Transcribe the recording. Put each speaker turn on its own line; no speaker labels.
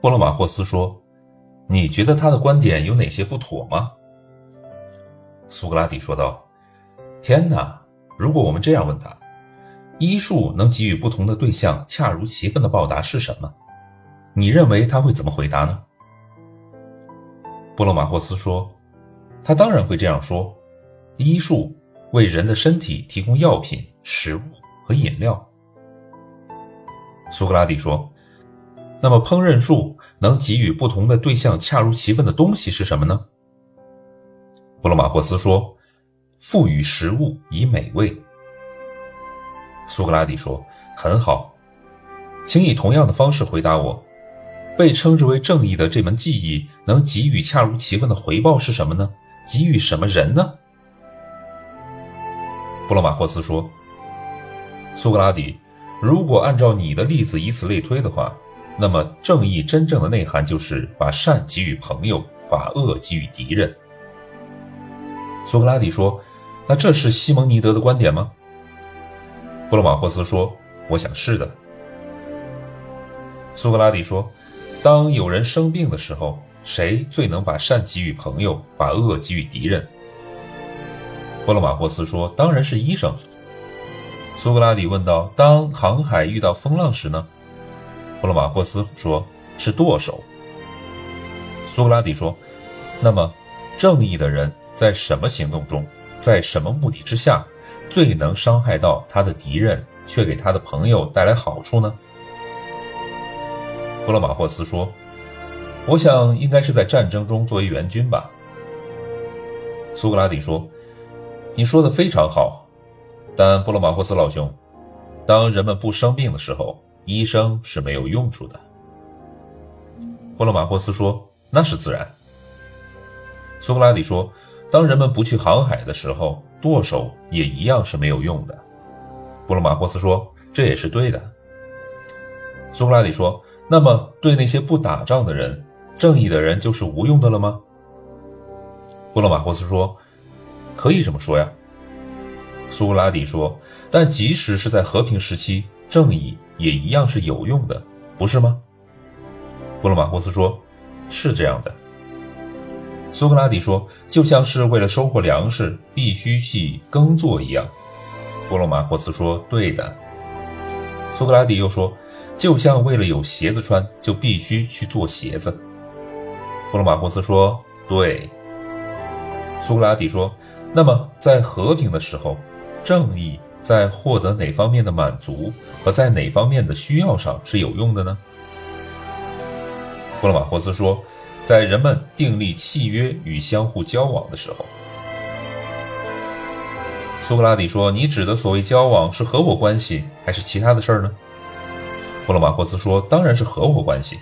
波罗马霍斯说：“你觉得他的观点有哪些不妥吗？”苏格拉底说道：“天哪！如果我们这样问他，医术能给予不同的对象恰如其分的报答是什么？你认为他会怎么回答呢？”波罗马霍斯说：“他当然会这样说。医术为人的身体提供药品、食物和饮料。”苏格拉底说：“那么烹饪术能给予不同的对象恰如其分的东西是什么呢？”布罗马霍斯说：“赋予食物以美味。”苏格拉底说：“很好，请以同样的方式回答我。被称之为正义的这门技艺能给予恰如其分的回报是什么呢？给予什么人呢？”布罗马霍斯说：“苏格拉底。”如果按照你的例子以此类推的话，那么正义真正的内涵就是把善给予朋友，把恶给予敌人。苏格拉底说：“那这是西蒙尼德的观点吗？”布罗马霍斯说：“我想是的。”苏格拉底说：“当有人生病的时候，谁最能把善给予朋友，把恶给予敌人？”布罗马霍斯说：“当然是医生。”苏格拉底问道：“当航海遇到风浪时呢？”布罗马霍斯说：“是舵手。”苏格拉底说：“那么，正义的人在什么行动中，在什么目的之下，最能伤害到他的敌人，却给他的朋友带来好处呢？”布罗马霍斯说：“我想应该是在战争中作为援军吧。”苏格拉底说：“你说的非常好。”但布罗马霍斯老兄，当人们不生病的时候，医生是没有用处的。布罗马霍斯说：“那是自然。”苏格拉底说：“当人们不去航海的时候，舵手也一样是没有用的。”布罗马霍斯说：“这也是对的。”苏格拉底说：“那么，对那些不打仗的人，正义的人就是无用的了吗？”布罗马霍斯说：“可以这么说呀。”苏格拉底说：“但即使是在和平时期，正义也一样是有用的，不是吗？”布罗马霍斯说：“是这样的。”苏格拉底说：“就像是为了收获粮食，必须去耕作一样。”布罗马霍斯说：“对的。”苏格拉底又说：“就像为了有鞋子穿，就必须去做鞋子。”布罗马霍斯说：“对。”苏格拉底说：“那么在和平的时候。”正义在获得哪方面的满足和在哪方面的需要上是有用的呢？布洛马霍斯说，在人们订立契约与相互交往的时候。苏格拉底说：“你指的所谓交往是合伙关系还是其他的事儿呢？”布洛马霍斯说：“当然是合伙关系。”